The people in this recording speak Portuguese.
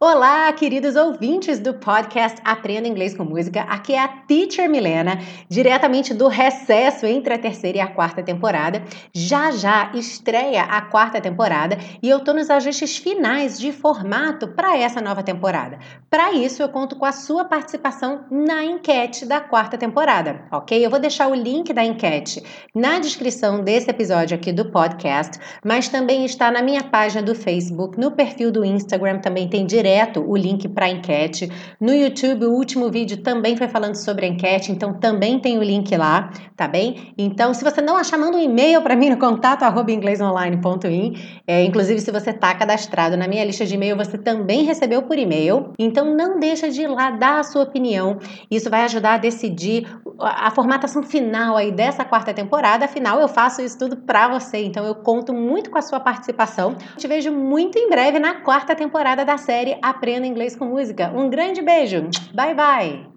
Olá, queridos ouvintes do podcast Aprenda Inglês com Música. Aqui é a Teacher Milena, diretamente do recesso entre a terceira e a quarta temporada. Já já estreia a quarta temporada e eu tô nos ajustes finais de formato para essa nova temporada. Para isso, eu conto com a sua participação na enquete da quarta temporada, ok? Eu vou deixar o link da enquete na descrição desse episódio aqui do podcast, mas também está na minha página do Facebook, no perfil do Instagram também tem direto direto o link para a enquete. No YouTube, o último vídeo também foi falando sobre a enquete, então também tem o link lá, tá bem? Então, se você não achar, manda um e-mail para mim no contato arroba inglesonline.in. É, inclusive, se você está cadastrado na minha lista de e-mail, você também recebeu por e-mail. Então, não deixa de ir lá dar a sua opinião. Isso vai ajudar a decidir a formatação final aí dessa quarta temporada. Afinal, eu faço isso tudo para você, então eu conto muito com a sua participação. Te vejo muito em breve na quarta temporada da série Aprenda Inglês com Música. Um grande beijo. Bye bye.